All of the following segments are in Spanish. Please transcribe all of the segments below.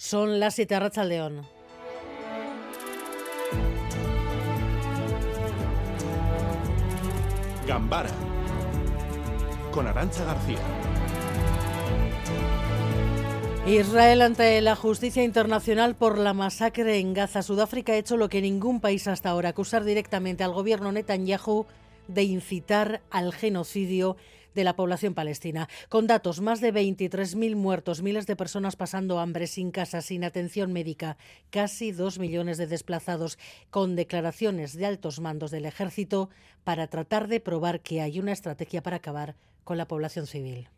Son las 7 Racha León. Gambara con Arancha García. Israel ante la justicia internacional por la masacre en Gaza. Sudáfrica ha hecho lo que ningún país hasta ahora, acusar directamente al gobierno Netanyahu de incitar al genocidio de la población palestina. Con datos, más de 23.000 muertos, miles de personas pasando hambre, sin casa, sin atención médica, casi dos millones de desplazados, con declaraciones de altos mandos del ejército para tratar de probar que hay una estrategia para acabar con la población civil.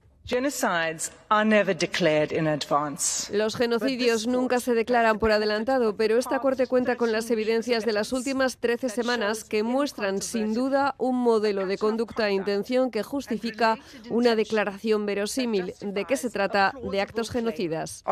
Los genocidios nunca se declaran por adelantado, pero esta Corte cuenta con las evidencias de las últimas 13 semanas que muestran sin duda un modelo de conducta e intención que justifica una declaración verosímil. ¿De qué se trata? De actos genocidas.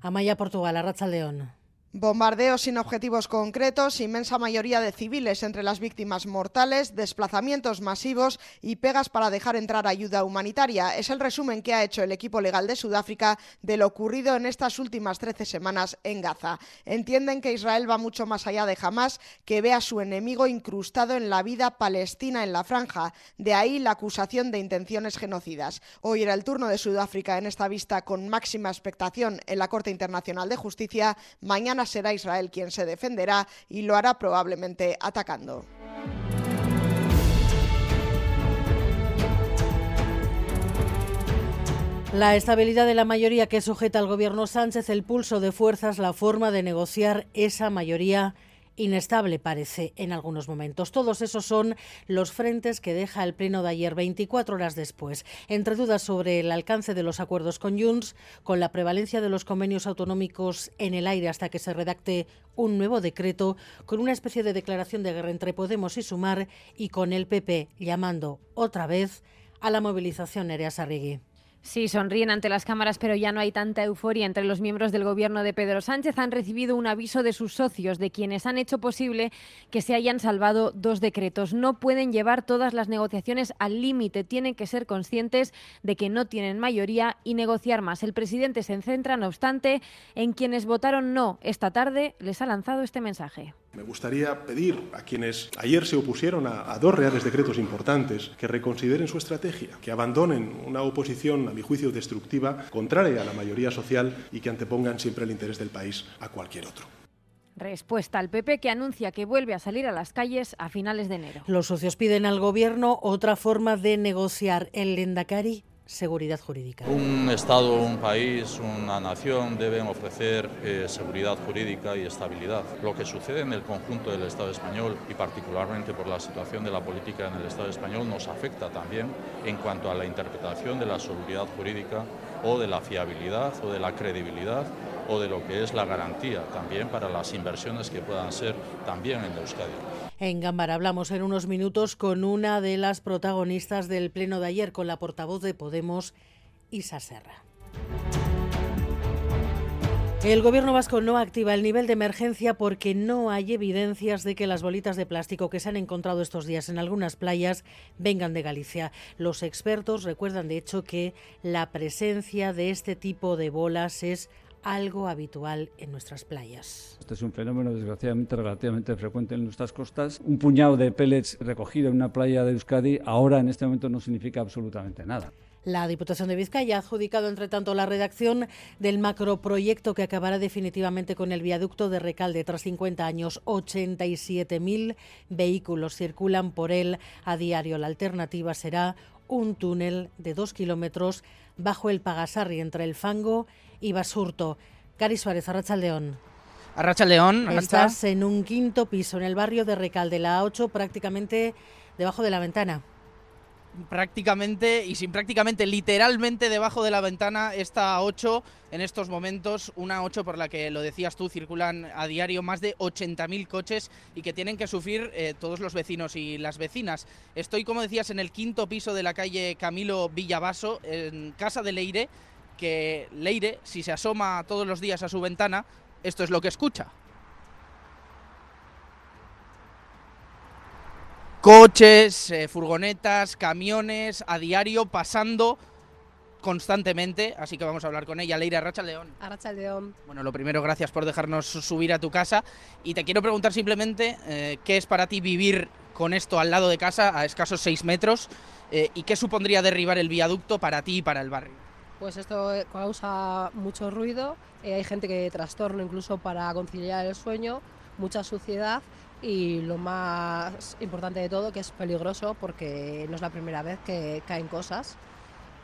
Amaya Portugal, Arracha León. Bombardeos sin objetivos concretos, inmensa mayoría de civiles entre las víctimas mortales, desplazamientos masivos y pegas para dejar entrar ayuda humanitaria. Es el resumen que ha hecho el equipo legal de Sudáfrica de lo ocurrido en estas últimas 13 semanas en Gaza. Entienden que Israel va mucho más allá de Hamas, que ve a su enemigo incrustado en la vida palestina en la franja. De ahí la acusación de intenciones genocidas. Hoy era el turno de Sudáfrica en esta vista con máxima expectación en la Corte Internacional de Justicia. Mañana será Israel quien se defenderá y lo hará probablemente atacando. La estabilidad de la mayoría que sujeta al gobierno Sánchez, el pulso de fuerzas, la forma de negociar esa mayoría inestable parece en algunos momentos. Todos esos son los frentes que deja el pleno de ayer 24 horas después. Entre dudas sobre el alcance de los acuerdos con Junts, con la prevalencia de los convenios autonómicos en el aire hasta que se redacte un nuevo decreto, con una especie de declaración de guerra entre Podemos y Sumar y con el PP llamando otra vez a la movilización Nerea Sarrigui. Sí, sonríen ante las cámaras, pero ya no hay tanta euforia entre los miembros del gobierno de Pedro Sánchez. Han recibido un aviso de sus socios, de quienes han hecho posible que se hayan salvado dos decretos. No pueden llevar todas las negociaciones al límite, tienen que ser conscientes de que no tienen mayoría y negociar más. El presidente se centra, no obstante, en quienes votaron no. Esta tarde les ha lanzado este mensaje. Me gustaría pedir a quienes ayer se opusieron a, dos reales decretos importantes que reconsideren su estrategia, que abandonen una oposición, a mi juicio, destructiva, contraria a la mayoría social y que antepongan siempre el interés del país a cualquier otro. Respuesta al PP que anuncia que vuelve a salir a las calles a finales de enero. Los socios piden al Gobierno otra forma de negociar. El Lendakari seguridad jurídica. Un Estado, un país, una nación deben ofrecer eh, seguridad jurídica y estabilidad. Lo que sucede en el conjunto del Estado español y particularmente por la situación de la política en el Estado español nos afecta también en cuanto a la interpretación de la seguridad jurídica o de la fiabilidad o de la credibilidad o de lo que es la garantía también para las inversiones que puedan ser también en Euskadi. En Gambara hablamos en unos minutos con una de las protagonistas del pleno de ayer, con la portavoz de Podemos, Isa Serra. El gobierno vasco no activa el nivel de emergencia porque no hay evidencias de que las bolitas de plástico que se han encontrado estos días en algunas playas vengan de Galicia. Los expertos recuerdan, de hecho, que la presencia de este tipo de bolas es algo habitual en nuestras playas. Este es un fenómeno desgraciadamente relativamente frecuente en nuestras costas. Un puñado de pellets recogido en una playa de Euskadi ahora en este momento no significa absolutamente nada. La Diputación de Vizcaya ha adjudicado, entre tanto, la redacción del macroproyecto que acabará definitivamente con el viaducto de Recalde. Tras 50 años, 87.000 vehículos circulan por él a diario. La alternativa será un túnel de dos kilómetros bajo el Pagasarri entre el fango y Basurto. Cari Suárez, Arracha León. Arracha León, Estás en un quinto piso en el barrio de Recalde, la A8, prácticamente debajo de la ventana prácticamente y sin prácticamente literalmente debajo de la ventana esta 8 en estos momentos, una 8 por la que lo decías tú, circulan a diario más de 80.000 coches y que tienen que sufrir eh, todos los vecinos y las vecinas. Estoy, como decías, en el quinto piso de la calle Camilo Villavaso, en casa de Leire, que Leire, si se asoma todos los días a su ventana, esto es lo que escucha. Coches, eh, furgonetas, camiones a diario pasando constantemente, así que vamos a hablar con ella. Leira Arrachaldeón. Arrachaldeón. Bueno, lo primero, gracias por dejarnos subir a tu casa y te quiero preguntar simplemente eh, qué es para ti vivir con esto al lado de casa, a escasos seis metros, eh, y qué supondría derribar el viaducto para ti y para el barrio. Pues esto causa mucho ruido, eh, hay gente que trastorno incluso para conciliar el sueño, mucha suciedad y lo más importante de todo que es peligroso porque no es la primera vez que caen cosas.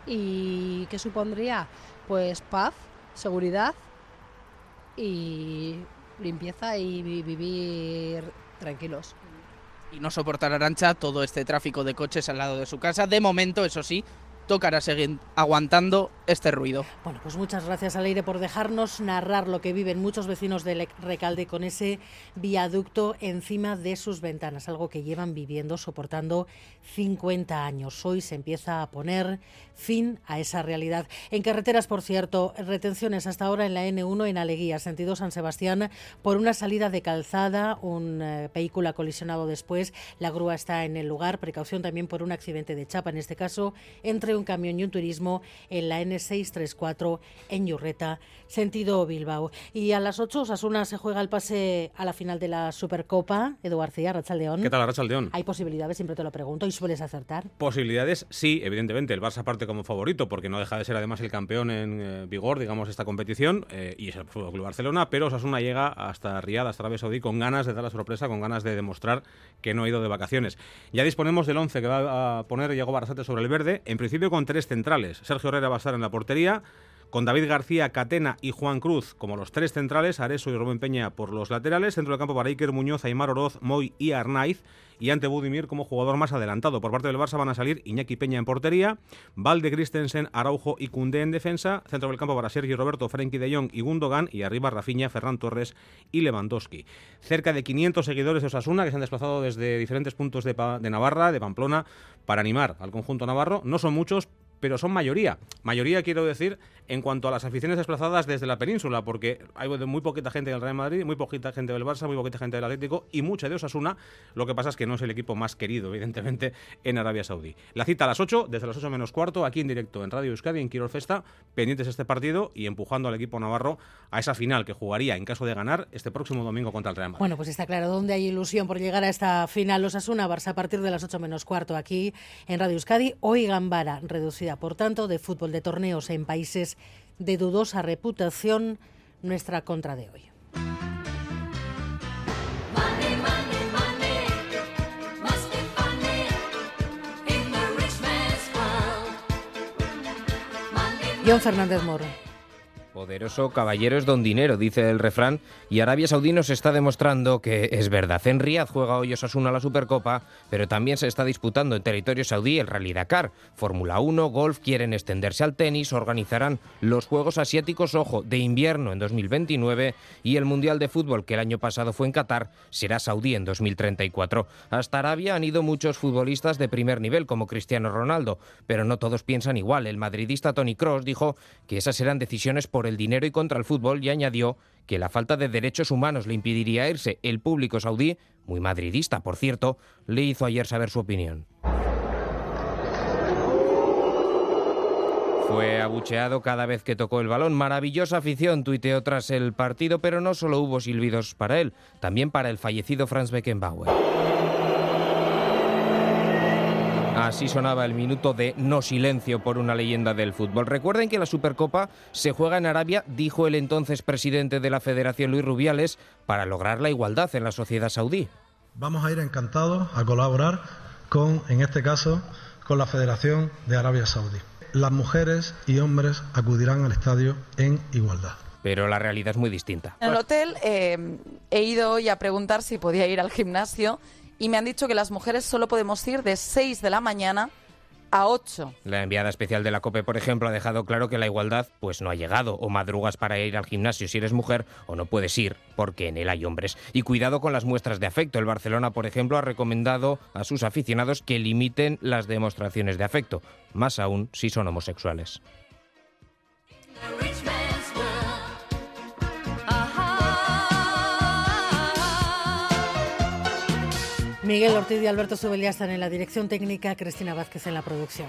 ¿Y qué supondría? Pues paz, seguridad y limpieza y vivir tranquilos. Y no soportar Arancha todo este tráfico de coches al lado de su casa. De momento, eso sí, tocará seguir aguantando este ruido. Bueno, pues muchas gracias Aleire por dejarnos narrar lo que viven muchos vecinos de Recalde con ese viaducto encima de sus ventanas, algo que llevan viviendo, soportando 50 años. Hoy se empieza a poner fin a esa realidad. En carreteras, por cierto, retenciones hasta ahora en la N1 en Aleguía, sentido San Sebastián, por una salida de calzada, un eh, vehículo ha colisionado después, la grúa está en el lugar, precaución también por un accidente de chapa, en este caso, entre un camión y un turismo en la N634 en Yurreta, sentido Bilbao. Y a las 8 Osasuna se juega el pase a la final de la Supercopa. Edu García, Rachaldeón. ¿Qué tal, Rachaldeón? ¿Hay posibilidades? Siempre te lo pregunto. ¿Y sueles acertar? Posibilidades, sí, evidentemente. El Barça parte como favorito porque no deja de ser además el campeón en eh, vigor, digamos, esta competición eh, y es el Fútbol Club Barcelona, pero Osasuna llega hasta Riyadh, hasta Arabia Saudí, con ganas de dar la sorpresa, con ganas de demostrar que no ha ido de vacaciones. Ya disponemos del 11 que va a poner Diego Barrasate sobre el verde, en principio con tres centrales. Sergio Herrera va a estar en la portería, con David García, Catena y Juan Cruz como los tres centrales, Areso y Rubén Peña por los laterales, centro del campo para Iker Muñoz, Aymar Oroz, Moy y Arnaiz, y ante Budimir como jugador más adelantado. Por parte del Barça van a salir Iñaki Peña en portería, Valde Christensen, Araujo y Cundé en defensa, centro del campo para Sergio Roberto, Frenkie de Jong y Gundogan, y arriba Rafinha, Ferran Torres y Lewandowski. Cerca de 500 seguidores de Osasuna que se han desplazado desde diferentes puntos de, de Navarra, de Pamplona, para animar al conjunto navarro. No son muchos, pero son mayoría. Mayoría quiero decir en cuanto a las aficiones desplazadas desde la península, porque hay muy poquita gente del Real Madrid, muy poquita gente del Barça, muy poquita gente del Atlético y mucha de Osasuna. Lo que pasa es que no es el equipo más querido, evidentemente, en Arabia Saudí. La cita a las 8, desde las 8 menos cuarto, aquí en directo en Radio Euskadi, en Quirol Festa, pendientes de este partido y empujando al equipo navarro a esa final que jugaría, en caso de ganar, este próximo domingo contra el Real Madrid. Bueno, pues está claro dónde hay ilusión por llegar a esta final Osasuna-Barça a partir de las 8 menos cuarto aquí en Radio Euskadi. Hoy Gambara, reducida, por tanto, de fútbol de torneos en países de dudosa reputación nuestra contra de hoy. John Fernández Moro. Poderoso caballero es don dinero, dice el refrán, y Arabia Saudí nos está demostrando que es verdad. En Riyadh juega hoy Osasuna la Supercopa, pero también se está disputando en territorio saudí el Rally Dakar. Fórmula 1, golf, quieren extenderse al tenis, organizarán los Juegos Asiáticos, ojo, de invierno en 2029 y el Mundial de Fútbol, que el año pasado fue en Qatar, será saudí en 2034. Hasta Arabia han ido muchos futbolistas de primer nivel, como Cristiano Ronaldo, pero no todos piensan igual. El madridista Tony Cross dijo que esas eran decisiones por el dinero y contra el fútbol y añadió que la falta de derechos humanos le impediría irse. El público saudí, muy madridista por cierto, le hizo ayer saber su opinión. Fue abucheado cada vez que tocó el balón. Maravillosa afición, tuiteó tras el partido, pero no solo hubo silbidos para él, también para el fallecido Franz Beckenbauer. Así sonaba el minuto de no silencio por una leyenda del fútbol. Recuerden que la Supercopa se juega en Arabia, dijo el entonces presidente de la Federación Luis Rubiales, para lograr la igualdad en la sociedad saudí. Vamos a ir encantados a colaborar con, en este caso, con la Federación de Arabia Saudí. Las mujeres y hombres acudirán al estadio en igualdad pero la realidad es muy distinta. En el hotel eh, he ido hoy a preguntar si podía ir al gimnasio y me han dicho que las mujeres solo podemos ir de 6 de la mañana a 8. La enviada especial de la COPE, por ejemplo, ha dejado claro que la igualdad pues no ha llegado o madrugas para ir al gimnasio si eres mujer o no puedes ir porque en él hay hombres. Y cuidado con las muestras de afecto. El Barcelona, por ejemplo, ha recomendado a sus aficionados que limiten las demostraciones de afecto, más aún si son homosexuales. Miguel Ortiz y Alberto Subelía están en la dirección técnica, Cristina Vázquez en la producción.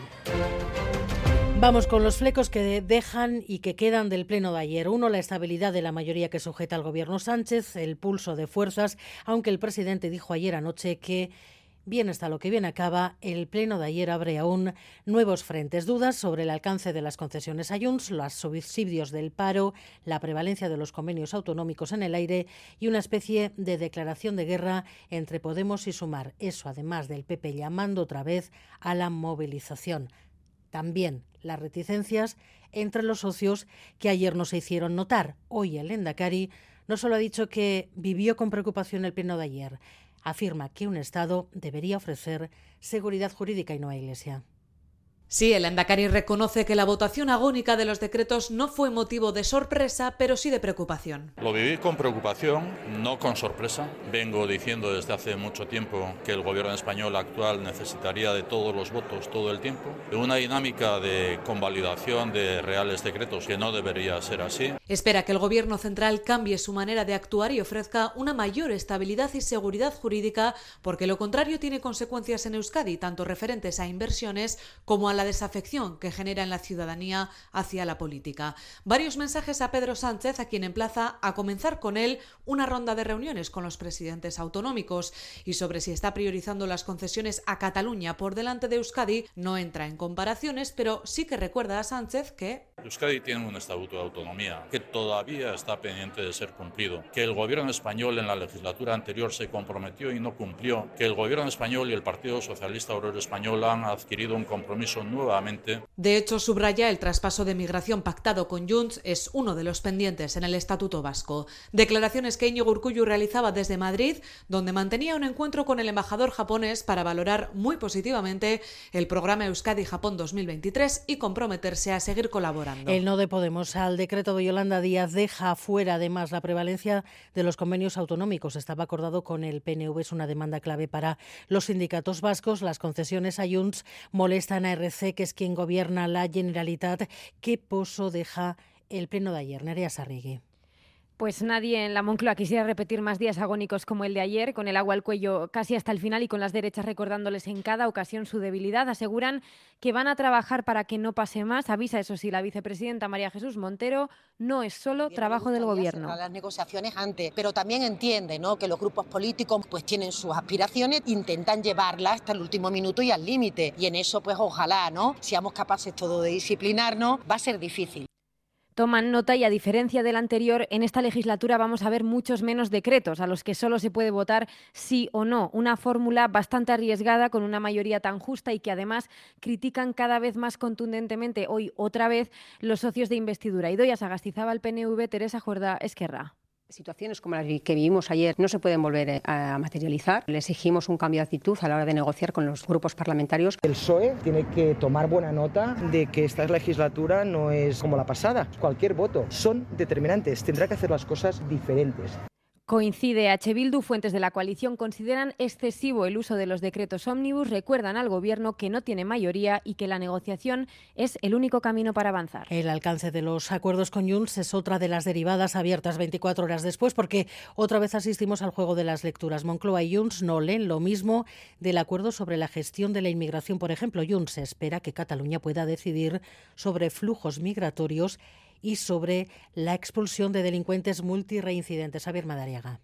Vamos con los flecos que dejan y que quedan del pleno de ayer. Uno, la estabilidad de la mayoría que sujeta al gobierno Sánchez, el pulso de fuerzas, aunque el presidente dijo ayer anoche que Bien está lo que bien acaba, el pleno de ayer abre aún nuevos frentes, dudas sobre el alcance de las concesiones a Junts, los subsidios del paro, la prevalencia de los convenios autonómicos en el aire y una especie de declaración de guerra entre Podemos y Sumar. Eso además del PP llamando otra vez a la movilización. También las reticencias entre los socios que ayer no se hicieron notar. Hoy el Endacari no solo ha dicho que vivió con preocupación el pleno de ayer, afirma que un Estado debería ofrecer seguridad jurídica y no a Iglesia. Sí, el Endacari reconoce que la votación agónica de los decretos no fue motivo de sorpresa, pero sí de preocupación. Lo viví con preocupación, no con sorpresa. Vengo diciendo desde hace mucho tiempo que el gobierno español actual necesitaría de todos los votos todo el tiempo, de una dinámica de convalidación de reales decretos que no debería ser así. Espera que el gobierno central cambie su manera de actuar y ofrezca una mayor estabilidad y seguridad jurídica, porque lo contrario tiene consecuencias en Euskadi, tanto referentes a inversiones como a la desafección que genera en la ciudadanía hacia la política. Varios mensajes a Pedro Sánchez, a quien emplaza a comenzar con él una ronda de reuniones con los presidentes autonómicos y sobre si está priorizando las concesiones a Cataluña por delante de Euskadi no entra en comparaciones, pero sí que recuerda a Sánchez que Euskadi tiene un estatuto de autonomía que todavía está pendiente de ser cumplido, que el gobierno español en la legislatura anterior se comprometió y no cumplió, que el gobierno español y el Partido Socialista Obrero Español han adquirido un compromiso nuevamente. De hecho, subraya el traspaso de migración pactado con Junts es uno de los pendientes en el Estatuto Vasco. Declaraciones que Íñigo Urkullu realizaba desde Madrid, donde mantenía un encuentro con el embajador japonés para valorar muy positivamente el programa Euskadi-Japón 2023 y comprometerse a seguir colaborando. El no de Podemos al decreto de Yolanda Díaz deja fuera además la prevalencia de los convenios autonómicos. Estaba acordado con el PNV, es una demanda clave para los sindicatos vascos. Las concesiones a Junts molestan a RC que es quien gobierna la Generalitat. ¿Qué pozo deja el pleno de ayer? Nerea Sarrigue. Pues nadie en la Moncloa quisiera repetir más días agónicos como el de ayer, con el agua al cuello casi hasta el final y con las derechas recordándoles en cada ocasión su debilidad. Aseguran que van a trabajar para que no pase más. Avisa, eso sí, la vicepresidenta María Jesús Montero, no es solo trabajo del gobierno. Las negociaciones antes, pero también entiende ¿no? que los grupos políticos pues tienen sus aspiraciones, intentan llevarlas hasta el último minuto y al límite. Y en eso, pues ojalá, ¿no? Seamos capaces todo de disciplinarnos, va a ser difícil toman nota y a diferencia del anterior, en esta legislatura vamos a ver muchos menos decretos a los que solo se puede votar sí o no. Una fórmula bastante arriesgada con una mayoría tan justa y que además critican cada vez más contundentemente hoy otra vez los socios de investidura. Idoia Sagastizaba el PNV, Teresa Juerda Esquerra. Situaciones como las que vivimos ayer no se pueden volver eh, a materializar. Le exigimos un cambio de actitud a la hora de negociar con los grupos parlamentarios. El PSOE tiene que tomar buena nota de que esta legislatura no es como la pasada. Cualquier voto son determinantes. Tendrá que hacer las cosas diferentes. Coincide H. Bildu, fuentes de la coalición consideran excesivo el uso de los decretos ómnibus, recuerdan al Gobierno que no tiene mayoría y que la negociación es el único camino para avanzar. El alcance de los acuerdos con Junts es otra de las derivadas abiertas 24 horas después, porque otra vez asistimos al juego de las lecturas. Moncloa y Junts no leen lo mismo del acuerdo sobre la gestión de la inmigración. Por ejemplo, Junts espera que Cataluña pueda decidir sobre flujos migratorios y sobre la expulsión de delincuentes multireincidentes. Javier Madariaga.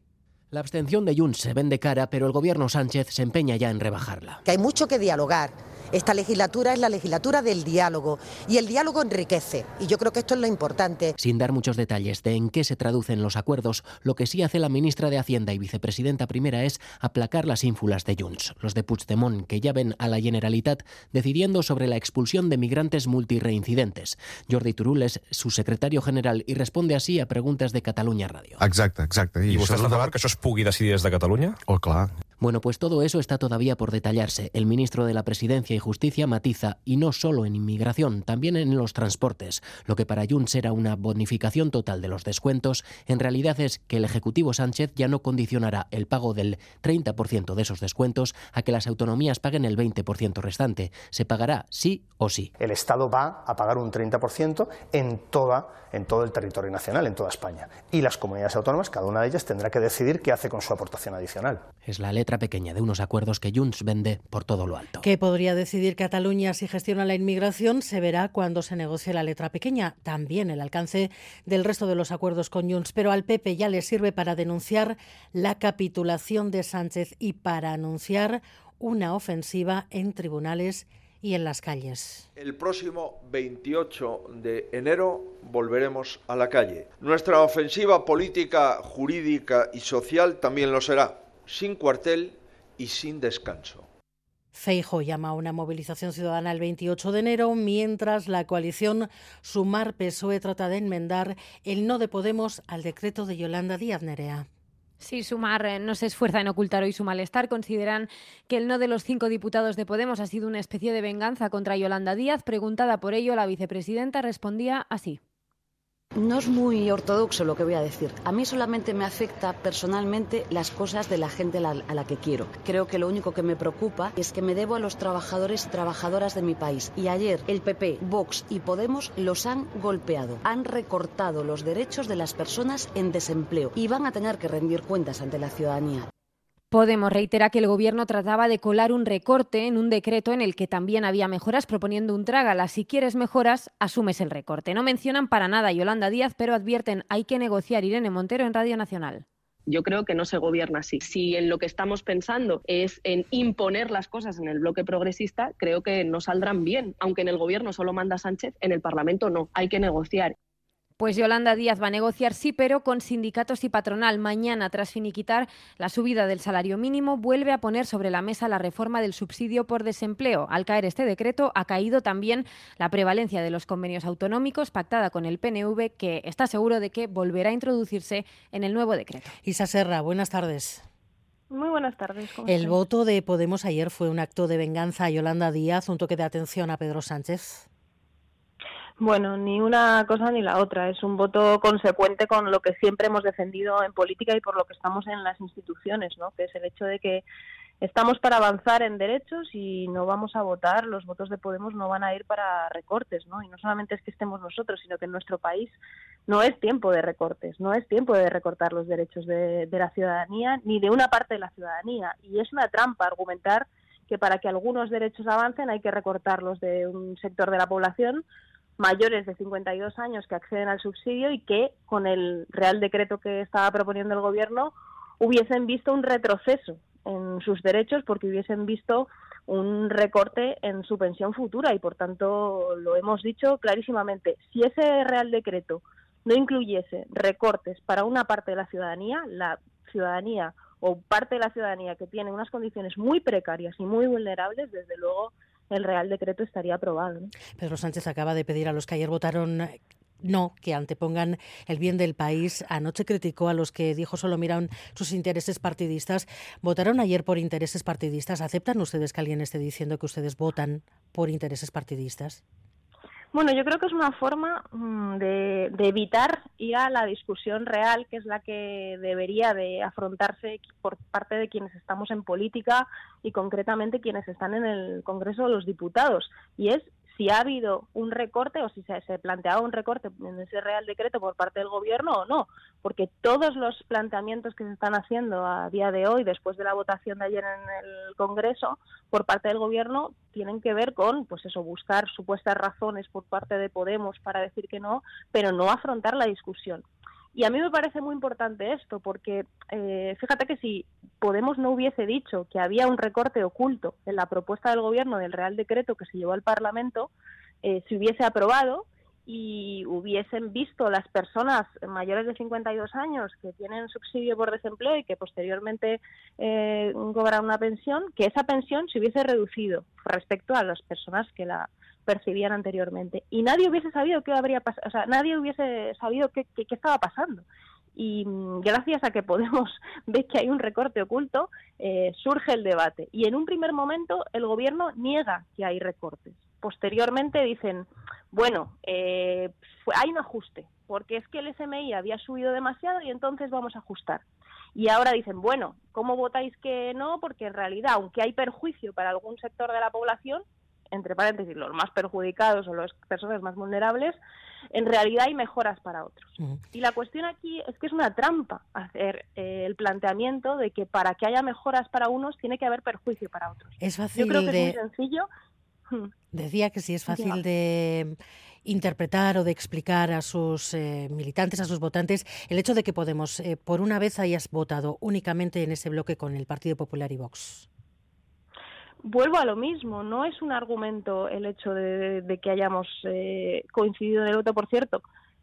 La abstención de Junts se vende cara, pero el gobierno Sánchez se empeña ya en rebajarla. Que hay mucho que dialogar esta legislatura es la legislatura del diálogo y el diálogo enriquece y yo creo que esto es lo importante. Sin dar muchos detalles de en qué se traducen los acuerdos, lo que sí hace la ministra de Hacienda y vicepresidenta primera es aplacar las ínfulas de Junts, los de Puigdemont, que ya ven a la Generalitat decidiendo sobre la expulsión de migrantes multireincidentes. Jordi Turul es su secretario general y responde así a preguntas de Cataluña Radio. Exacte, exacte. I, I vostè està d'acord que això es pugui decidir des de Catalunya? Oh, clar. Bueno, pues todo eso está todavía por detallarse. El ministro de la Presidencia Justicia matiza, y no solo en inmigración, también en los transportes. Lo que para Junts era una bonificación total de los descuentos, en realidad es que el Ejecutivo Sánchez ya no condicionará el pago del 30% de esos descuentos a que las autonomías paguen el 20% restante. Se pagará sí o sí. El Estado va a pagar un 30% en, toda, en todo el territorio nacional, en toda España. Y las comunidades autónomas, cada una de ellas, tendrá que decidir qué hace con su aportación adicional. Es la letra pequeña de unos acuerdos que Junts vende por todo lo alto. ¿Qué podría decidir Cataluña si gestiona la inmigración? Se verá cuando se negocie la letra pequeña. También el alcance del resto de los acuerdos con Junts. Pero al PP ya le sirve para denunciar la capitulación de Sánchez y para anunciar una ofensiva en tribunales y en las calles. El próximo 28 de enero volveremos a la calle. Nuestra ofensiva política, jurídica y social también lo será, sin cuartel y sin descanso. Feijo llama a una movilización ciudadana el 28 de enero, mientras la coalición Sumar PSOE trata de enmendar el no de Podemos al decreto de Yolanda Díaz Nerea. Sí, Sumar eh, no se esfuerza en ocultar hoy su malestar. Consideran que el no de los cinco diputados de Podemos ha sido una especie de venganza contra Yolanda Díaz. Preguntada por ello, la vicepresidenta respondía así. No es muy ortodoxo lo que voy a decir. A mí solamente me afecta personalmente las cosas de la gente a la que quiero. Creo que lo único que me preocupa es que me debo a los trabajadores y trabajadoras de mi país. Y ayer el PP, Vox y Podemos los han golpeado. Han recortado los derechos de las personas en desempleo y van a tener que rendir cuentas ante la ciudadanía. Podemos reitera que el Gobierno trataba de colar un recorte en un decreto en el que también había mejoras, proponiendo un trágala. Si quieres mejoras, asumes el recorte. No mencionan para nada a Yolanda Díaz, pero advierten hay que negociar Irene Montero en Radio Nacional. Yo creo que no se gobierna así. Si en lo que estamos pensando es en imponer las cosas en el bloque progresista, creo que no saldrán bien. Aunque en el gobierno solo manda Sánchez, en el Parlamento no. Hay que negociar. Pues Yolanda Díaz va a negociar sí, pero con sindicatos y patronal. Mañana, tras finiquitar la subida del salario mínimo, vuelve a poner sobre la mesa la reforma del subsidio por desempleo. Al caer este decreto, ha caído también la prevalencia de los convenios autonómicos pactada con el PNV, que está seguro de que volverá a introducirse en el nuevo decreto. Isa Serra, buenas tardes. Muy buenas tardes. El voto de Podemos ayer fue un acto de venganza a Yolanda Díaz, un toque de atención a Pedro Sánchez. Bueno, ni una cosa ni la otra. Es un voto consecuente con lo que siempre hemos defendido en política y por lo que estamos en las instituciones, ¿no? Que es el hecho de que estamos para avanzar en derechos y no vamos a votar, los votos de Podemos no van a ir para recortes, ¿no? Y no solamente es que estemos nosotros, sino que en nuestro país no es tiempo de recortes, no es tiempo de recortar los derechos de, de la ciudadanía ni de una parte de la ciudadanía. Y es una trampa argumentar que para que algunos derechos avancen hay que recortarlos de un sector de la población mayores de 52 años que acceden al subsidio y que con el Real Decreto que estaba proponiendo el Gobierno hubiesen visto un retroceso en sus derechos porque hubiesen visto un recorte en su pensión futura y por tanto lo hemos dicho clarísimamente. Si ese Real Decreto no incluyese recortes para una parte de la ciudadanía, la ciudadanía o parte de la ciudadanía que tiene unas condiciones muy precarias y muy vulnerables, desde luego el Real Decreto estaría aprobado. Pedro Sánchez acaba de pedir a los que ayer votaron no que antepongan el bien del país. Anoche criticó a los que dijo solo miran sus intereses partidistas. ¿Votaron ayer por intereses partidistas? ¿Aceptan ustedes que alguien esté diciendo que ustedes votan por intereses partidistas? Bueno, yo creo que es una forma mm, de, de, evitar ir a la discusión real, que es la que debería de afrontarse por parte de quienes estamos en política y concretamente quienes están en el Congreso de los Diputados. Y es si ha habido un recorte o si se, se, planteaba un recorte en ese Real Decreto por parte del Gobierno o no, porque todos los planteamientos que se están haciendo a día de hoy, después de la votación de ayer en el Congreso, por parte del Gobierno, tienen que ver con, pues eso, buscar supuestas razones por parte de Podemos para decir que no, pero no afrontar la discusión. Y a mí me parece muy importante esto, porque eh, fíjate que si Podemos no hubiese dicho que había un recorte oculto en la propuesta del Gobierno del Real Decreto que se llevó al Parlamento, eh, se hubiese aprobado y hubiesen visto las personas mayores de 52 años que tienen subsidio por desempleo y que posteriormente eh, cobran una pensión, que esa pensión se hubiese reducido respecto a las personas que la percibían anteriormente. Y nadie hubiese sabido qué habría pasado, o sea, nadie hubiese sabido qué, qué, estaba pasando. Y mm, gracias a que Podemos ver que hay un recorte oculto, eh, surge el debate. Y en un primer momento el gobierno niega que hay recortes. Posteriormente dicen, bueno, eh, hay un ajuste, porque es que el SMI había subido demasiado y entonces vamos a ajustar. Y ahora dicen, bueno, ¿cómo votáis que no? Porque en realidad, aunque hay perjuicio para algún sector de la población, entre paréntesis, los más perjudicados o las personas más vulnerables, en realidad hay mejoras para otros. Y la cuestión aquí es que es una trampa hacer eh, el planteamiento de que para que haya mejoras para unos tiene que haber perjuicio para otros. Es fácil Yo creo que de... es muy sencillo. Decía que sí es fácil de interpretar o de explicar a sus eh, militantes, a sus votantes, el hecho de que Podemos, eh, por una vez, hayas votado únicamente en ese bloque con el Partido Popular y Vox. Vuelvo a lo mismo, no es un argumento el hecho de, de que hayamos eh, coincidido en el voto. Por cierto,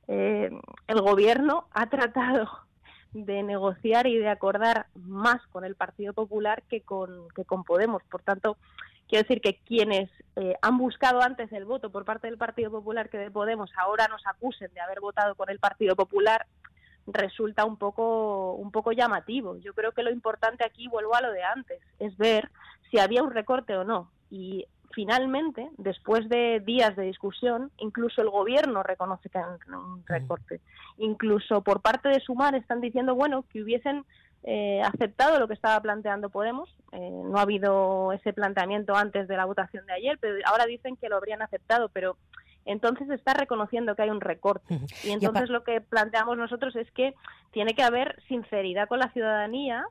eh, el gobierno ha tratado de negociar y de acordar más con el Partido Popular que con, que con Podemos. Por tanto, quiero decir que quienes eh, han buscado antes el voto por parte del Partido Popular que de Podemos ahora nos acusen de haber votado con el Partido Popular resulta un poco un poco llamativo. Yo creo que lo importante aquí, vuelvo a lo de antes, es ver si había un recorte o no. Y finalmente, después de días de discusión, incluso el gobierno reconoce que hay un- un recorte. Incluso por parte de Sumar están diciendo, bueno, que hubiesen eh, aceptado lo que estaba planteando Podemos. Eh, no ha habido ese planteamiento antes de la votación de ayer, pero ahora dicen que lo habrían aceptado, pero entonces está reconociendo que hay un recorte. Y entonces lo que planteamos nosotros es que tiene que haber sinceridad con la ciudadanía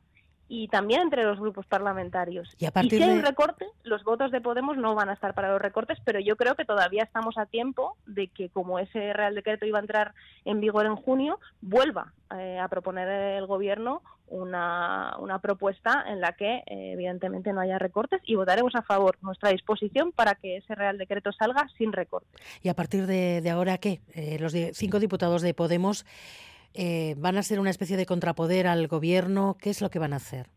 y también entre los grupos parlamentarios. Y a partir si hay un recorte, los votos de Podemos no van a estar para los recortes, pero yo creo que todavía estamos a tiempo de que, como ese Real Decreto iba a entrar en vigor en junio, vuelva eh, a proponer el Gobierno una, una propuesta en la que, eh, evidentemente, no haya recortes y votaremos a favor nuestra disposición para que ese Real Decreto salga sin recortes. ¿Y a partir de, de ahora qué? Eh, los cinco diputados de Podemos eh, van a ser una especie de contrapoder al gobierno. ¿Qué es lo que van a hacer?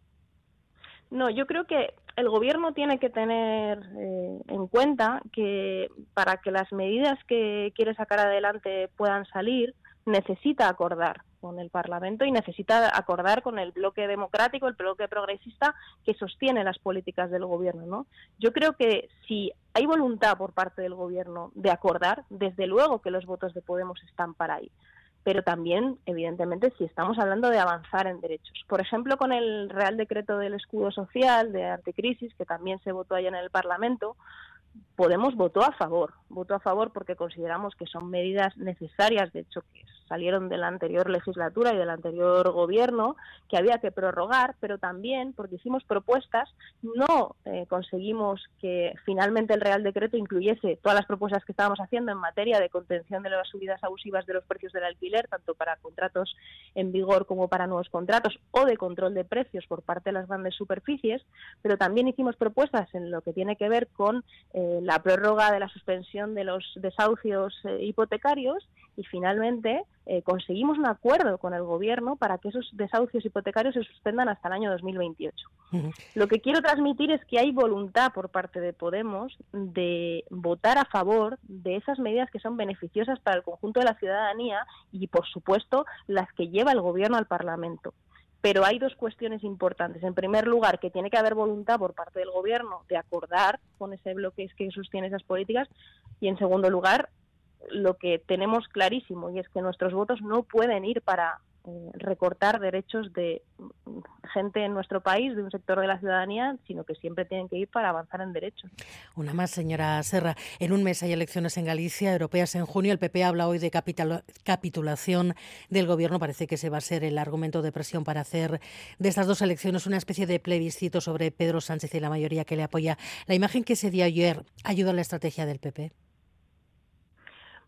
No, yo creo que el gobierno tiene que tener eh, en cuenta que para que las medidas que quiere sacar adelante puedan salir, necesita acordar con el Parlamento y necesita acordar con el bloque democrático, el bloque progresista que sostiene las políticas del gobierno, ¿no? Yo creo que si hay voluntad por parte del gobierno de acordar, desde luego que los votos de Podemos están para ahí pero también, evidentemente, si estamos hablando de avanzar en derechos. Por ejemplo, con el Real Decreto del Escudo Social de Anticrisis, que también se votó ayer en el Parlamento, Podemos votó a favor. Votó a favor porque consideramos que son medidas necesarias, de hecho, que salieron de la anterior legislatura y del anterior gobierno, que había que prorrogar, pero también porque hicimos propuestas, no eh, conseguimos que finalmente el Real Decreto incluyese todas las propuestas que estábamos haciendo en materia de contención de las subidas abusivas de los precios del alquiler, tanto para contratos en vigor como para nuevos contratos, o de control de precios por parte de las grandes superficies, pero también hicimos propuestas en lo que tiene que ver con eh, la prórroga de la suspensión de los desahucios eh, hipotecarios y finalmente eh, conseguimos un acuerdo con el gobierno para que esos desahucios hipotecarios se suspendan hasta el año 2028. Lo que quiero transmitir es que hay voluntad por parte de Podemos de votar a favor de esas medidas que son beneficiosas para el conjunto de la ciudadanía y, por supuesto, las que lleva el gobierno al Parlamento. Pero hay dos cuestiones importantes. En primer lugar, que tiene que haber voluntad por parte del Gobierno de acordar con ese bloque que sostiene esas políticas. Y en segundo lugar, lo que tenemos clarísimo y es que nuestros votos no pueden ir para eh, recortar derechos de mm, gente en nuestro país, de un sector de la ciudadanía, sino que siempre tienen que ir para avanzar en derechos. Una más, señora Serra. En un mes hay elecciones en Galicia, europeas en junio. El PP habla hoy de capitulación del Gobierno. Parece que ese va a ser el argumento de presión para hacer de estas dos elecciones una especie de plebiscito sobre Pedro Sánchez y la mayoría que le apoya. La imagen que se dio ayer ayuda a la estrategia del PP.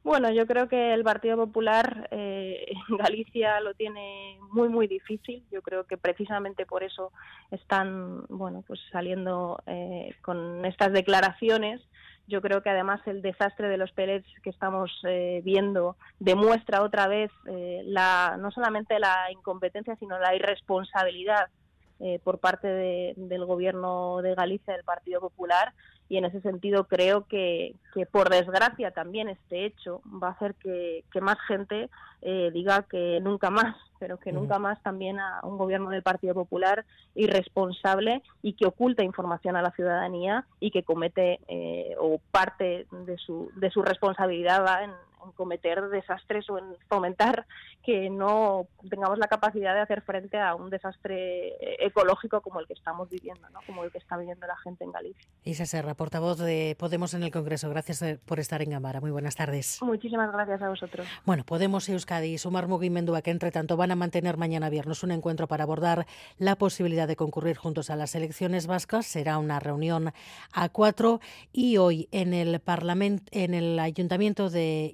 Bueno, yo creo que el Partido Popular eh, en Galicia lo tiene muy muy difícil. Yo creo que precisamente por eso están, bueno, pues saliendo eh, con estas declaraciones. Yo creo que además el desastre de los pellets que estamos eh, viendo demuestra otra vez eh, la, no solamente la incompetencia, sino la irresponsabilidad eh, por parte de- del gobierno de Galicia, del Partido Popular, y en ese sentido creo que, que por desgracia también este hecho va a hacer que, que más gente eh, diga que nunca más, pero que nunca más también a un gobierno del Partido Popular irresponsable y que oculta información a la ciudadanía y que comete eh, o parte de su, de su responsabilidad va en, cometer desastres o en fomentar que no tengamos la capacidad de hacer frente a un desastre ecológico como el que estamos viviendo, ¿no? como el que está viviendo la gente en Galicia. Isa Serra, portavoz de Podemos en el Congreso. Gracias por estar en Gamara. Muy buenas tardes. Muchísimas gracias a vosotros. Bueno, Podemos y Euskadi y Sumar Mugimendua, que entre tanto van a mantener mañana viernes un encuentro para abordar la posibilidad de concurrir juntos a las elecciones vascas. Será una reunión a cuatro y hoy en el Parlamento, en el Ayuntamiento de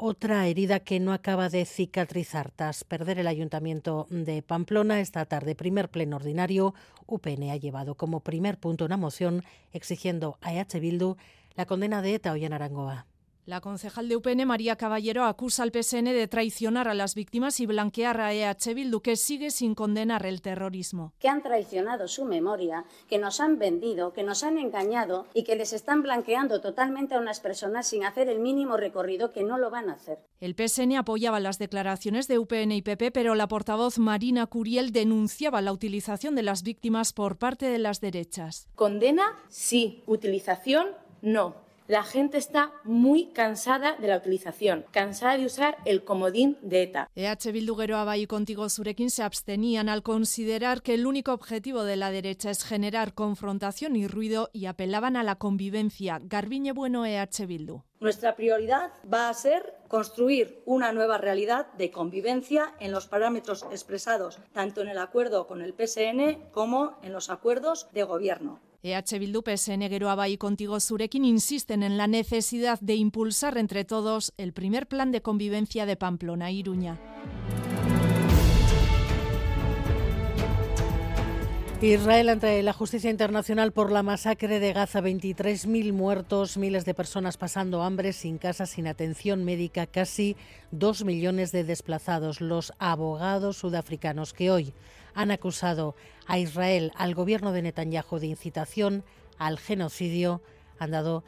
Otra herida que no acaba de cicatrizar tras perder el ayuntamiento de Pamplona esta tarde. Primer pleno ordinario, UPN ha llevado como primer punto una moción exigiendo a EH Bildu la condena de ETA en Arangoa. La concejal de UPN, María Caballero, acusa al PSN de traicionar a las víctimas y blanquear a EH Bildu, que sigue sin condenar el terrorismo. Que han traicionado su memoria, que nos han vendido, que nos han engañado y que les están blanqueando totalmente a unas personas sin hacer el mínimo recorrido que no lo van a hacer. El PSN apoyaba las declaraciones de UPN y PP, pero la portavoz Marina Curiel denunciaba la utilización de las víctimas por parte de las derechas. Condena, sí. Utilización, no. La gente está muy cansada de la utilización, cansada de usar el comodín de ETA. EH Bildu Geroa y Contigo Surekin se abstenían al considerar que el único objetivo de la derecha es generar confrontación y ruido y apelaban a la convivencia. Garbiñe Bueno EH Bildu. Nuestra prioridad va a ser construir una nueva realidad de convivencia en los parámetros expresados tanto en el acuerdo con el PSN como en los acuerdos de gobierno. EH Bildu, PSN Geroa y Contigo Surekin insisten en la necesidad de impulsar entre todos el primer plan de convivencia de Pamplona Iruña. Israel ante la justicia internacional por la masacre de Gaza, 23.000 muertos, miles de personas pasando hambre, sin casa, sin atención médica, casi dos millones de desplazados. Los abogados sudafricanos que hoy han acusado a Israel, al gobierno de Netanyahu, de incitación al genocidio. Han dado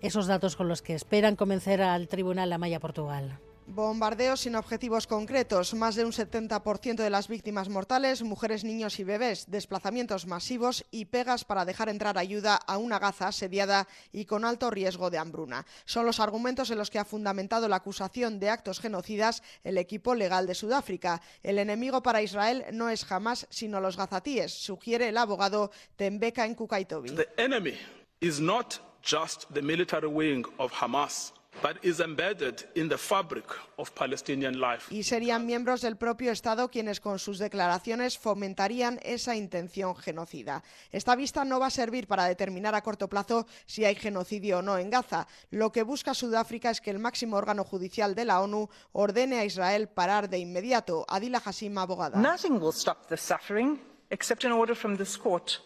esos datos con los que esperan convencer al Tribunal La Maya Portugal. Bombardeos sin objetivos concretos, más de un 70% de las víctimas mortales, mujeres, niños y bebés, desplazamientos masivos y pegas para dejar entrar ayuda a una Gaza asediada y con alto riesgo de hambruna. Son los argumentos en los que ha fundamentado la acusación de actos genocidas el equipo legal de Sudáfrica. El enemigo para Israel no es jamás sino los gazatíes, sugiere el abogado Tembeka Nkukaitobi. The enemy is not just the military wing of Hamas. Y serían miembros del propio Estado quienes con sus declaraciones fomentarían esa intención genocida. Esta vista no va a servir para determinar a corto plazo si hay genocidio o no en Gaza. Lo que busca Sudáfrica es que el máximo órgano judicial de la ONU ordene a Israel parar de inmediato. Adila Hassim, abogada. Nothing will stop the suffering except an order from this court.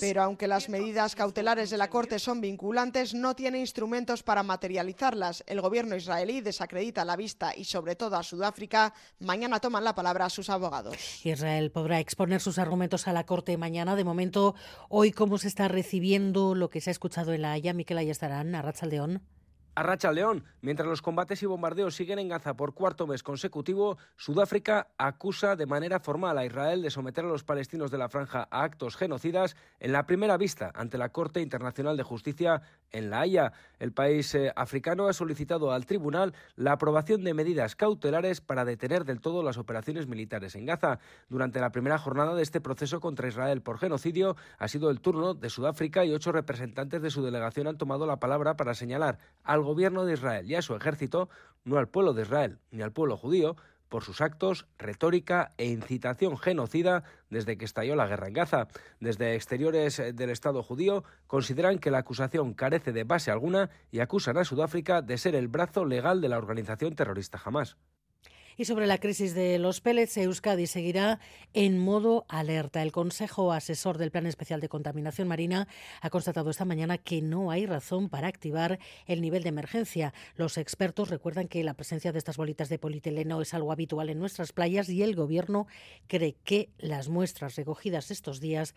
Pero aunque las medidas cautelares de la Corte son vinculantes, no tiene instrumentos para materializarlas. El gobierno israelí desacredita la vista y sobre todo a Sudáfrica. Mañana toman la palabra sus abogados. Israel podrá exponer sus argumentos a la Corte mañana. De momento, hoy, ¿cómo se está recibiendo lo que se ha escuchado en la Haya? Miquel Ayestarán, León. A Racha León, mientras los combates y bombardeos siguen en Gaza por cuarto mes consecutivo, Sudáfrica acusa de manera formal a Israel de someter a los palestinos de la franja a actos genocidas en la primera vista ante la Corte Internacional de Justicia en La Haya. El país eh, africano ha solicitado al tribunal la aprobación de medidas cautelares para detener del todo las operaciones militares en Gaza. Durante la primera jornada de este proceso contra Israel por genocidio ha sido el turno de Sudáfrica y ocho representantes de su delegación han tomado la palabra para señalar al gobierno de Israel y a su ejército, no al pueblo de Israel ni al pueblo judío, por sus actos, retórica e incitación genocida desde que estalló la guerra en Gaza. Desde exteriores del Estado judío consideran que la acusación carece de base alguna y acusan a Sudáfrica de ser el brazo legal de la organización terrorista Hamas. Y sobre la crisis de los pellets, Euskadi seguirá en modo alerta. El Consejo Asesor del Plan Especial de Contaminación Marina ha constatado esta mañana que no hay razón para activar el nivel de emergencia. Los expertos recuerdan que la presencia de estas bolitas de polietileno es algo habitual en nuestras playas y el Gobierno cree que las muestras recogidas estos días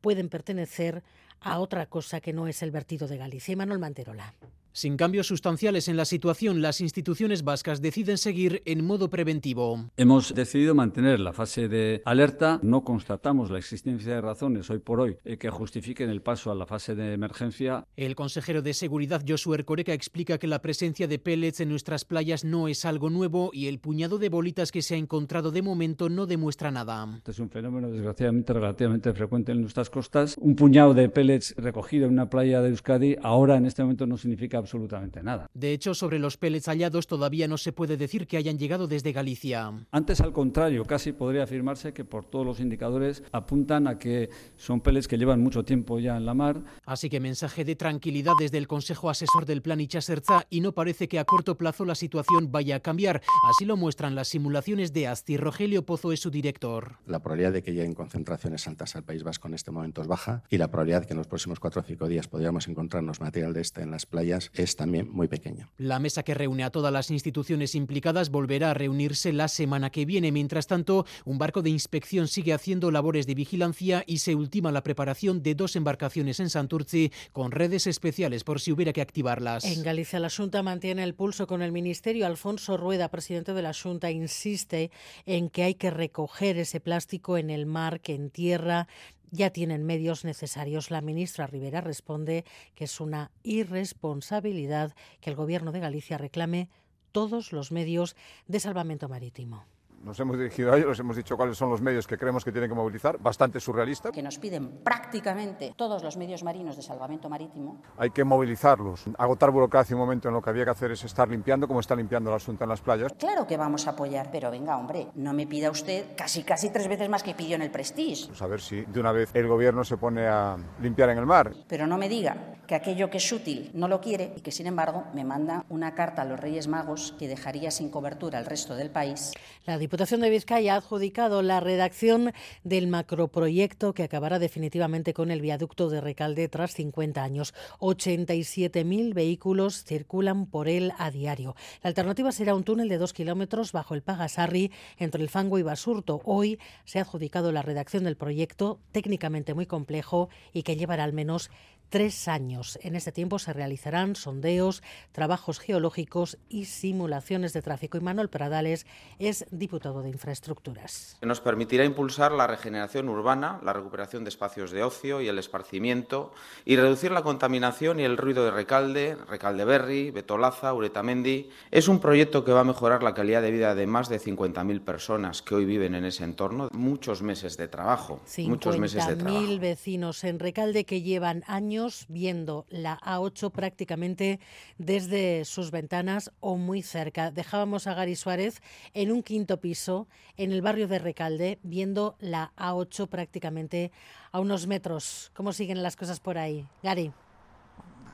pueden pertenecer a otra cosa que no es el vertido de Galicia. Manuel Manterola. Sin cambios sustanciales en la situación, las instituciones vascas deciden seguir en modo preventivo. Hemos decidido mantener la fase de alerta. No constatamos la existencia de razones hoy por hoy eh, que justifiquen el paso a la fase de emergencia. El consejero de Seguridad Josué Ercoreca explica que la presencia de pellets en nuestras playas no es algo nuevo y el puñado de bolitas que se ha encontrado de momento no demuestra nada. Este es un fenómeno desgraciadamente relativamente frecuente en nuestras costas. Un puñado de pellets recogido en una playa de Euskadi ahora en este momento no significa absolutamente nada. De hecho, sobre los pellets hallados todavía no se puede decir que hayan llegado desde Galicia. Antes, al contrario, casi podría afirmarse que por todos los indicadores apuntan a que son pellets que llevan mucho tiempo ya en la mar. Así que mensaje de tranquilidad desde el Consejo Asesor del Plan Ichaserza y no parece que a corto plazo la situación vaya a cambiar. Así lo muestran las simulaciones de Asti. Rogelio Pozo es su director. La probabilidad de que lleguen concentraciones altas al País Vasco en este momento es baja y la probabilidad de que en los próximos cuatro o cinco días podríamos encontrarnos material de este en las playas es también muy pequeña. La mesa que reúne a todas las instituciones implicadas volverá a reunirse la semana que viene. Mientras tanto, un barco de inspección sigue haciendo labores de vigilancia y se ultima la preparación de dos embarcaciones en Santurci con redes especiales por si hubiera que activarlas. En Galicia, la Junta mantiene el pulso con el Ministerio. Alfonso Rueda, presidente de la Junta, insiste en que hay que recoger ese plástico en el mar, que en tierra ya tienen medios necesarios. La ministra Rivera responde que es una irresponsabilidad que el Gobierno de Galicia reclame todos los medios de salvamento marítimo nos hemos dirigido a ellos, les hemos dicho cuáles son los medios que creemos que tienen que movilizar, bastante surrealista. Que nos piden prácticamente todos los medios marinos de salvamento marítimo. Hay que movilizarlos, agotar burocracia un momento en lo que había que hacer es estar limpiando como está limpiando la asunto en las playas. Claro que vamos a apoyar, pero venga, hombre, no me pida usted casi casi tres veces más que pidió en el Prestige. Pues a ver si de una vez el gobierno se pone a limpiar en el mar. Pero no me diga que aquello que es útil no lo quiere y que sin embargo me manda una carta a los Reyes Magos que dejaría sin cobertura al resto del país. La Diputación de Vizcaya ha adjudicado la redacción del macroproyecto que acabará definitivamente con el viaducto de Recalde tras 50 años. 87.000 vehículos circulan por él a diario. La alternativa será un túnel de dos kilómetros bajo el Pagasarri entre el Fango y Basurto. Hoy se ha adjudicado la redacción del proyecto, técnicamente muy complejo y que llevará al menos tres años. En este tiempo se realizarán sondeos, trabajos geológicos y simulaciones de tráfico. Y Manuel Pradales es diputado de Infraestructuras. Nos permitirá impulsar la regeneración urbana, la recuperación de espacios de ocio y el esparcimiento y reducir la contaminación y el ruido de Recalde, Recalde Berri, Betolaza, Uretamendi. Es un proyecto que va a mejorar la calidad de vida de más de 50.000 personas que hoy viven en ese entorno. Muchos meses de trabajo. muchos meses de trabajo. vecinos en Recalde que llevan años viendo la A8 prácticamente desde sus ventanas o muy cerca. Dejábamos a Gary Suárez en un quinto piso en el barrio de Recalde viendo la A8 prácticamente a unos metros. ¿Cómo siguen las cosas por ahí? Gary.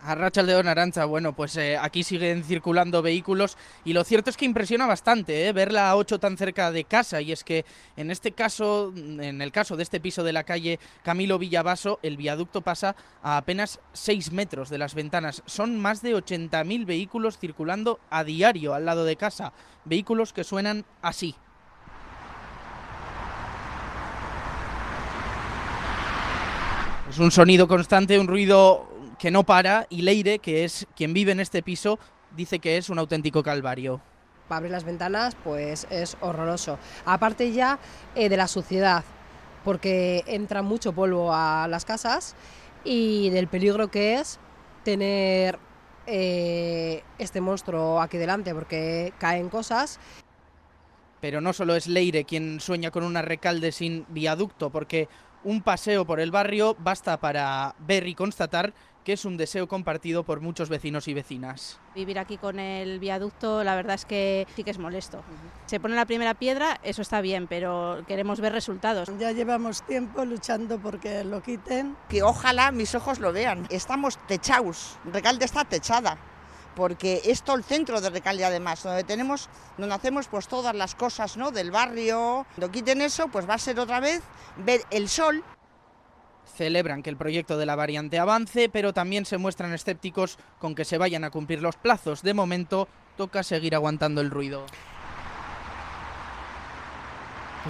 Arracha el dedo Arancha, bueno, pues eh, aquí siguen circulando vehículos y lo cierto es que impresiona bastante eh, ver la 8 tan cerca de casa y es que en este caso, en el caso de este piso de la calle Camilo Villavaso, el viaducto pasa a apenas 6 metros de las ventanas. Son más de 80.000 vehículos circulando a diario al lado de casa, vehículos que suenan así. Es un sonido constante, un ruido que no para y Leire, que es quien vive en este piso, dice que es un auténtico calvario. Para abrir las ventanas, pues es horroroso. Aparte ya eh, de la suciedad, porque entra mucho polvo a las casas y del peligro que es tener eh, este monstruo aquí delante, porque caen cosas. Pero no solo es Leire quien sueña con una recalde sin viaducto, porque un paseo por el barrio basta para ver y constatar que es un deseo compartido por muchos vecinos y vecinas. Vivir aquí con el viaducto, la verdad es que sí que es molesto. Se pone la primera piedra, eso está bien, pero queremos ver resultados. Ya llevamos tiempo luchando porque lo quiten. Que ojalá mis ojos lo vean. Estamos techados, Recalde está techada porque es todo el centro de Recalde además, donde tenemos, donde hacemos pues todas las cosas ¿no? del barrio. Cuando quiten eso, pues va a ser otra vez ver el sol celebran que el proyecto de la variante avance, pero también se muestran escépticos con que se vayan a cumplir los plazos. De momento, toca seguir aguantando el ruido.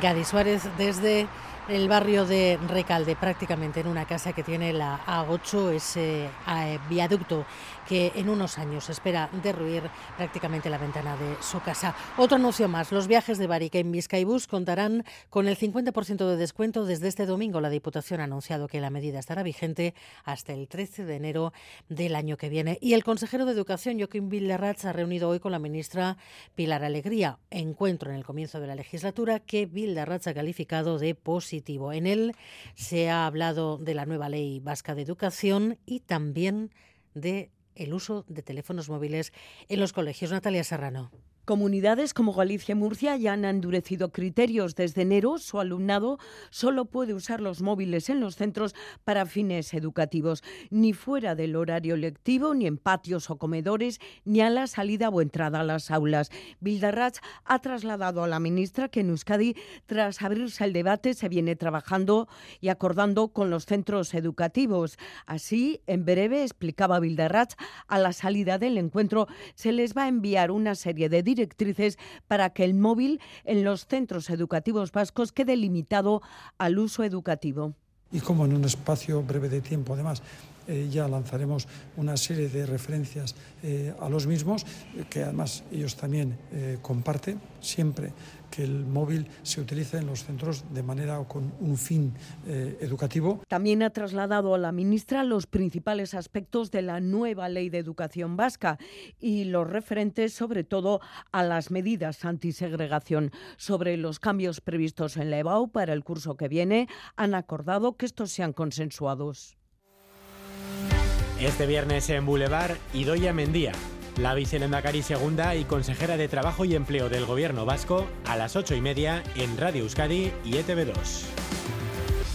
Gadi Suárez desde el barrio de Recalde, prácticamente en una casa que tiene la A8, ese eh, viaducto que en unos años espera derruir prácticamente la ventana de su casa. Otro anuncio más, los viajes de Barica en Vizcaibus contarán con el 50% de descuento desde este domingo. La Diputación ha anunciado que la medida estará vigente hasta el 13 de enero del año que viene. Y el consejero de Educación, Joaquín Villarratz, ha reunido hoy con la ministra Pilar Alegría. Encuentro en el comienzo de la legislatura que Villarratz ha calificado de positivo. En él se ha hablado de la nueva ley vasca de educación y también de el uso de teléfonos móviles en los colegios. Natalia Serrano. Comunidades como Galicia y Murcia ya han endurecido criterios. Desde enero, su alumnado solo puede usar los móviles en los centros para fines educativos, ni fuera del horario lectivo, ni en patios o comedores, ni a la salida o entrada a las aulas. Bildarratz ha trasladado a la ministra que en Euskadi, tras abrirse el debate, se viene trabajando y acordando con los centros educativos. Así, en breve, explicaba Bildarratz, a la salida del encuentro se les va a enviar una serie de directrices para que el móvil en los centros educativos vascos quede limitado al uso educativo. Y como en un espacio breve de tiempo, además, eh, ya lanzaremos una serie de referencias eh, a los mismos, que además ellos también eh, comparten siempre que el móvil se utilice en los centros de manera o con un fin eh, educativo. También ha trasladado a la ministra los principales aspectos de la nueva ley de educación vasca y los referentes sobre todo a las medidas antisegregación. Sobre los cambios previstos en la EBAU para el curso que viene, han acordado que estos sean consensuados. Este viernes en Boulevard, Idoya Mendía la vicelendacari segunda y consejera de Trabajo y Empleo del Gobierno Vasco a las ocho y media en Radio Euskadi y ETV2.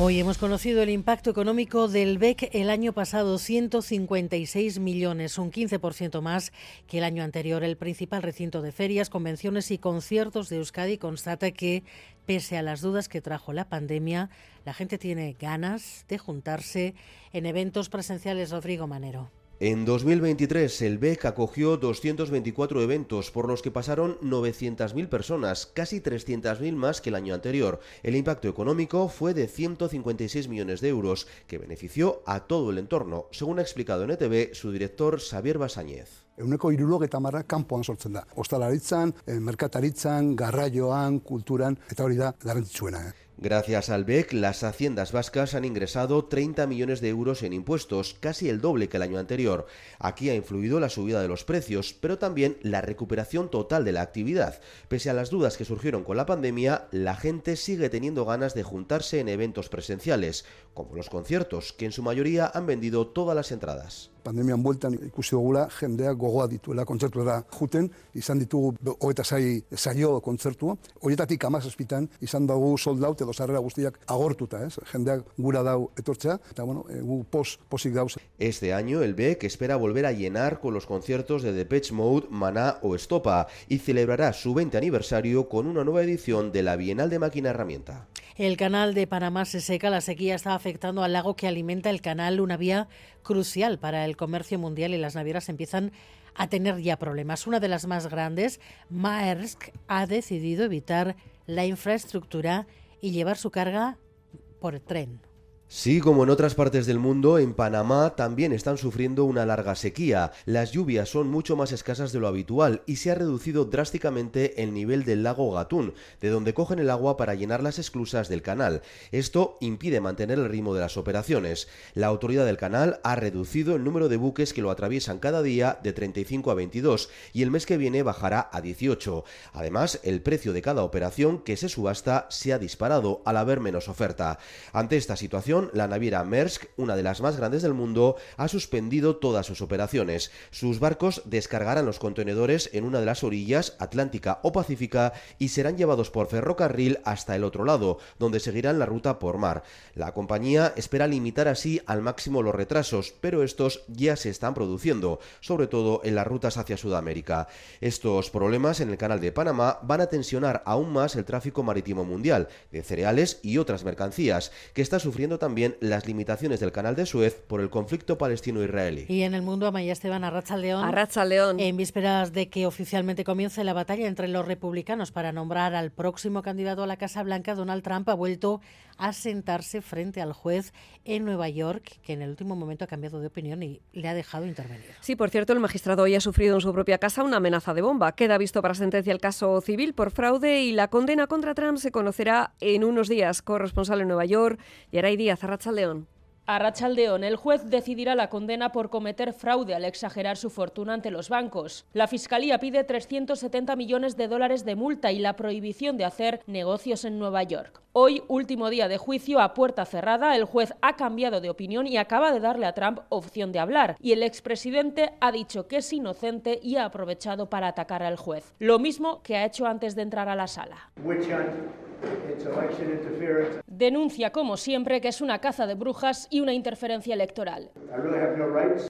Hoy hemos conocido el impacto económico del BEC el año pasado, 156 millones, un 15% más que el año anterior. El principal recinto de ferias, convenciones y conciertos de Euskadi constata que, pese a las dudas que trajo la pandemia, la gente tiene ganas de juntarse en eventos presenciales. Rodrigo Manero. En 2023 el BEC acogió 224 eventos por los que pasaron 900.000 personas, casi 300.000 más que el año anterior. El impacto económico fue de 156 millones de euros, que benefició a todo el entorno, según ha explicado en ETV su director Xavier Basáñez. Euneko irurok eta marra kanpoan sortzen da. Ostalaritzan, eh, merkataritzan, garraioan, kulturan, eta hori da garrantzitsuena. Eh? Gracias al BEC, las haciendas vascas han ingresado 30 millones de euros en impuestos, casi el doble que el año anterior. Aquí ha influido la subida de los precios, pero también la recuperación total de la actividad. Pese a las dudas que surgieron con la pandemia, la gente sigue teniendo ganas de juntarse en eventos presenciales, como los conciertos, que en su mayoría han vendido todas las entradas. pandemian bueltan ikusi dugula jendeak gogoa dituela kontzertuera juten, izan ditugu hogeita sai saio kontzertu, horietatik amazazpitan izan dugu soldaut edo sarrera guztiak agortuta, ez? jendeak gura dau etortzea, eta bueno, e, gu pos, posik dauz. Este año el BEC espera volver a llenar con los conciertos de Depeche Mode, Maná o Estopa y celebrará su 20 aniversario con una nueva edición de la Bienal de Máquina Herramienta. El canal de Panamá se seca, la sequía está afectando al lago que alimenta el canal, una vía crucial para el comercio mundial y las navieras empiezan a tener ya problemas. Una de las más grandes, Maersk, ha decidido evitar la infraestructura y llevar su carga por tren. Sí, como en otras partes del mundo, en Panamá también están sufriendo una larga sequía. Las lluvias son mucho más escasas de lo habitual y se ha reducido drásticamente el nivel del lago Gatún, de donde cogen el agua para llenar las esclusas del canal. Esto impide mantener el ritmo de las operaciones. La autoridad del canal ha reducido el número de buques que lo atraviesan cada día de 35 a 22 y el mes que viene bajará a 18. Además, el precio de cada operación que se subasta se ha disparado al haber menos oferta. Ante esta situación, la naviera Maersk, una de las más grandes del mundo, ha suspendido todas sus operaciones. Sus barcos descargarán los contenedores en una de las orillas, Atlántica o Pacífica, y serán llevados por ferrocarril hasta el otro lado, donde seguirán la ruta por mar. La compañía espera limitar así al máximo los retrasos, pero estos ya se están produciendo, sobre todo en las rutas hacia Sudamérica. Estos problemas en el canal de Panamá van a tensionar aún más el tráfico marítimo mundial, de cereales y otras mercancías, que está sufriendo también también las limitaciones del canal de Suez por el conflicto palestino-israelí. Y en el mundo, Amaya Esteban, Arracha León. Arracha León. En vísperas de que oficialmente comience la batalla entre los republicanos para nombrar al próximo candidato a la Casa Blanca, Donald Trump ha vuelto a sentarse frente al juez en Nueva York, que en el último momento ha cambiado de opinión y le ha dejado intervenir. Sí, por cierto, el magistrado hoy ha sufrido en su propia casa una amenaza de bomba. Queda visto para sentencia el caso civil por fraude y la condena contra Trump se conocerá en unos días. Corresponsal en Nueva York, Yaray Díaz, Arracha León. A Rachaldeón, el juez decidirá la condena por cometer fraude al exagerar su fortuna ante los bancos. La Fiscalía pide 370 millones de dólares de multa y la prohibición de hacer negocios en Nueva York. Hoy, último día de juicio a puerta cerrada, el juez ha cambiado de opinión y acaba de darle a Trump opción de hablar. Y el expresidente ha dicho que es inocente y ha aprovechado para atacar al juez. Lo mismo que ha hecho antes de entrar a la sala. Denuncia, como siempre, que es una caza de brujas y una interferencia electoral.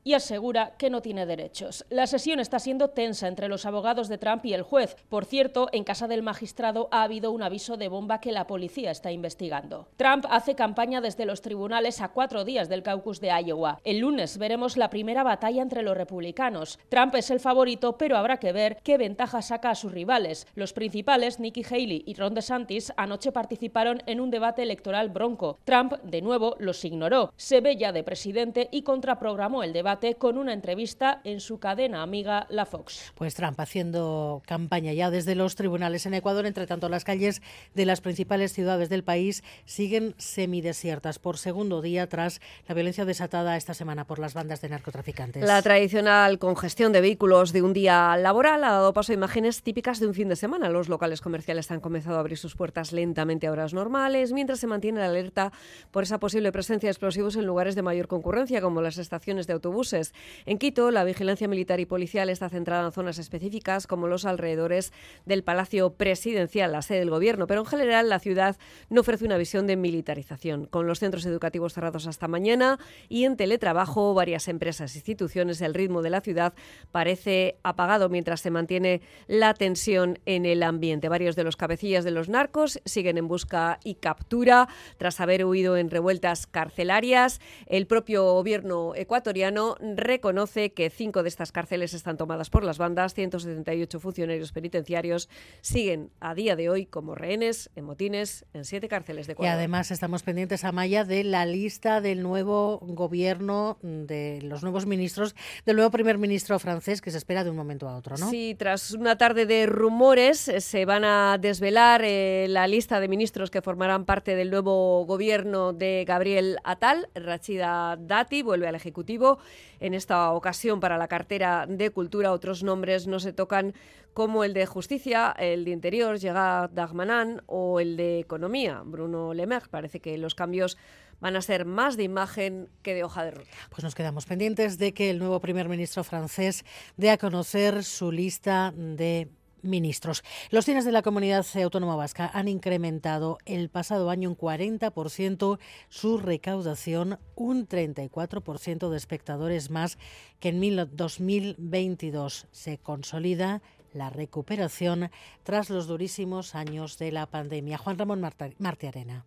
Y asegura que no tiene derechos. La sesión está siendo tensa entre los abogados de Trump y el juez. Por cierto, en casa del magistrado ha habido un aviso de bomba que la policía está investigando. Trump hace campaña desde los tribunales a cuatro días del caucus de Iowa. El lunes veremos la primera batalla entre los republicanos. Trump es el favorito, pero habrá que ver qué ventaja saca a sus rivales. Los principales, Nikki Haley y Ron DeSantis, anoche participaron en un debate electoral bronco. Trump, de nuevo, los ignoró. Se ve ya de presidente y contraprogramó el debate con una entrevista en su cadena amiga La Fox. Pues Trump haciendo campaña ya desde los tribunales en Ecuador. Entre tanto, las calles de las principales ciudades del país siguen semidesiertas por segundo día tras la violencia desatada esta semana por las bandas de narcotraficantes. La tradicional congestión de vehículos de un día laboral ha dado paso a imágenes típicas de un fin de semana. Los locales comerciales han comenzado a abrir sus puertas lentamente a horas normales, mientras se mantiene la alerta por esa posible presencia de explosivos en lugares de mayor concurrencia, como las estaciones de autobuses. En Quito, la vigilancia militar y policial está centrada en zonas específicas, como los alrededores del Palacio Presidencial, la sede del Gobierno, pero en general la ciudad no ofrece una visión de militarización. Con los centros educativos cerrados hasta mañana y en teletrabajo, varias empresas e instituciones, el ritmo de la ciudad parece apagado mientras se mantiene la tensión en el ambiente. Varios de los cabecillas de los narcos siguen en busca y captura tras haber huido en revueltas carcelarias. El propio gobierno ecuatoriano reconoce que cinco de estas cárceles están tomadas por las bandas. 178 funcionarios penitenciarios siguen a día de hoy como rehenes en motines en siete cárceles de Ecuador. Y además estamos pendientes, a Maya de la lista del nuevo gobierno, de los nuevos ministros, del nuevo primer ministro francés que se espera de un momento a otro, ¿no? Sí, tras una tarde de rumores eh, se van a desvelar eh, la lista de ministros que formarán parte del nuevo gobierno de Gabriel Atal. Rachida Dati vuelve al Ejecutivo. En esta ocasión, para la cartera de Cultura, otros nombres no se tocan como el de Justicia, el de Interior, Gerard Dagmanan, o el de Economía, Bruno Lemer. Parece que los cambios van a ser más de imagen que de hoja de ruta. Pues nos quedamos pendientes de que el nuevo primer ministro francés dé a conocer su lista de ministros. Los cines de la comunidad autónoma vasca han incrementado el pasado año un 40% su recaudación, un 34% de espectadores más que en 2022. Se consolida la recuperación tras los durísimos años de la pandemia. Juan Ramón Marte Arena.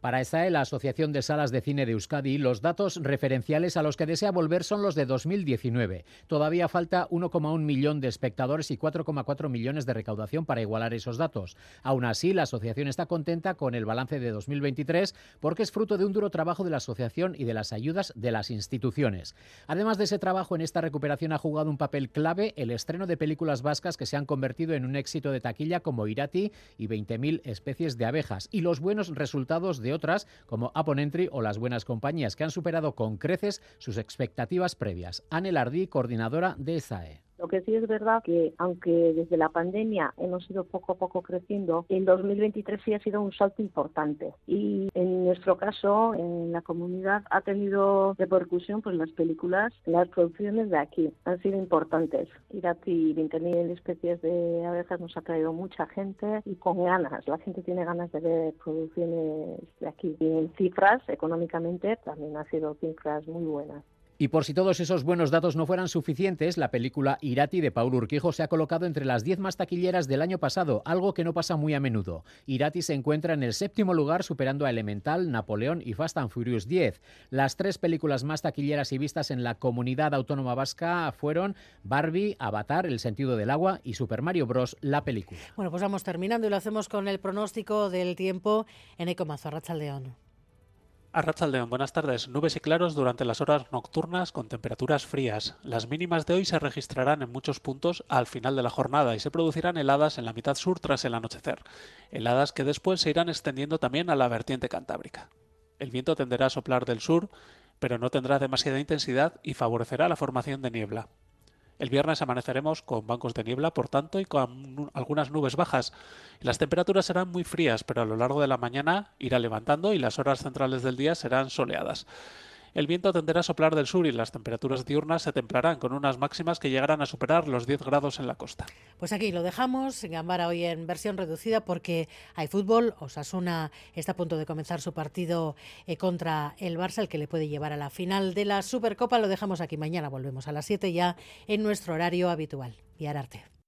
Para SAE, la Asociación de Salas de Cine de Euskadi, los datos referenciales a los que desea volver son los de 2019. Todavía falta 1,1 millón de espectadores y 4,4 millones de recaudación para igualar esos datos. Aún así, la asociación está contenta con el balance de 2023 porque es fruto de un duro trabajo de la asociación y de las ayudas de las instituciones. Además de ese trabajo, en esta recuperación ha jugado un papel clave el estreno de películas vascas que se han convertido en un éxito de taquilla como Irati y 20.000 especies de abejas y los buenos resultados de otras como Aponentry o las buenas compañías que han superado con creces sus expectativas previas. Anel Ardí, coordinadora de SAE. Lo que sí es verdad que, aunque desde la pandemia hemos ido poco a poco creciendo, en 2023 sí ha sido un salto importante. Y en nuestro caso, en la comunidad, ha tenido repercusión pues las películas, las producciones de aquí han sido importantes. Irati 20.000 especies de abejas nos ha traído mucha gente y con ganas. La gente tiene ganas de ver producciones de aquí. Y en cifras, económicamente, también ha sido cifras muy buenas. Y por si todos esos buenos datos no fueran suficientes, la película Irati de Paul Urquijo se ha colocado entre las 10 más taquilleras del año pasado, algo que no pasa muy a menudo. Irati se encuentra en el séptimo lugar, superando a Elemental, Napoleón y Fast and Furious 10. Las tres películas más taquilleras y vistas en la comunidad autónoma vasca fueron Barbie, Avatar, El sentido del agua y Super Mario Bros. la película. Bueno, pues vamos terminando y lo hacemos con el pronóstico del tiempo en Ecomazo, León. Arrachaldeón, buenas tardes. Nubes y claros durante las horas nocturnas con temperaturas frías. Las mínimas de hoy se registrarán en muchos puntos al final de la jornada y se producirán heladas en la mitad sur tras el anochecer. Heladas que después se irán extendiendo también a la vertiente cantábrica. El viento tenderá a soplar del sur, pero no tendrá demasiada intensidad y favorecerá la formación de niebla. El viernes amaneceremos con bancos de niebla, por tanto, y con algunas nubes bajas. Las temperaturas serán muy frías, pero a lo largo de la mañana irá levantando y las horas centrales del día serán soleadas. El viento tenderá a soplar del sur y las temperaturas diurnas se templarán con unas máximas que llegarán a superar los 10 grados en la costa. Pues aquí lo dejamos, Gambara hoy en versión reducida porque hay fútbol. Osasuna está a punto de comenzar su partido eh, contra el Barça, el que le puede llevar a la final de la Supercopa. Lo dejamos aquí mañana, volvemos a las 7 ya en nuestro horario habitual. Y Arte.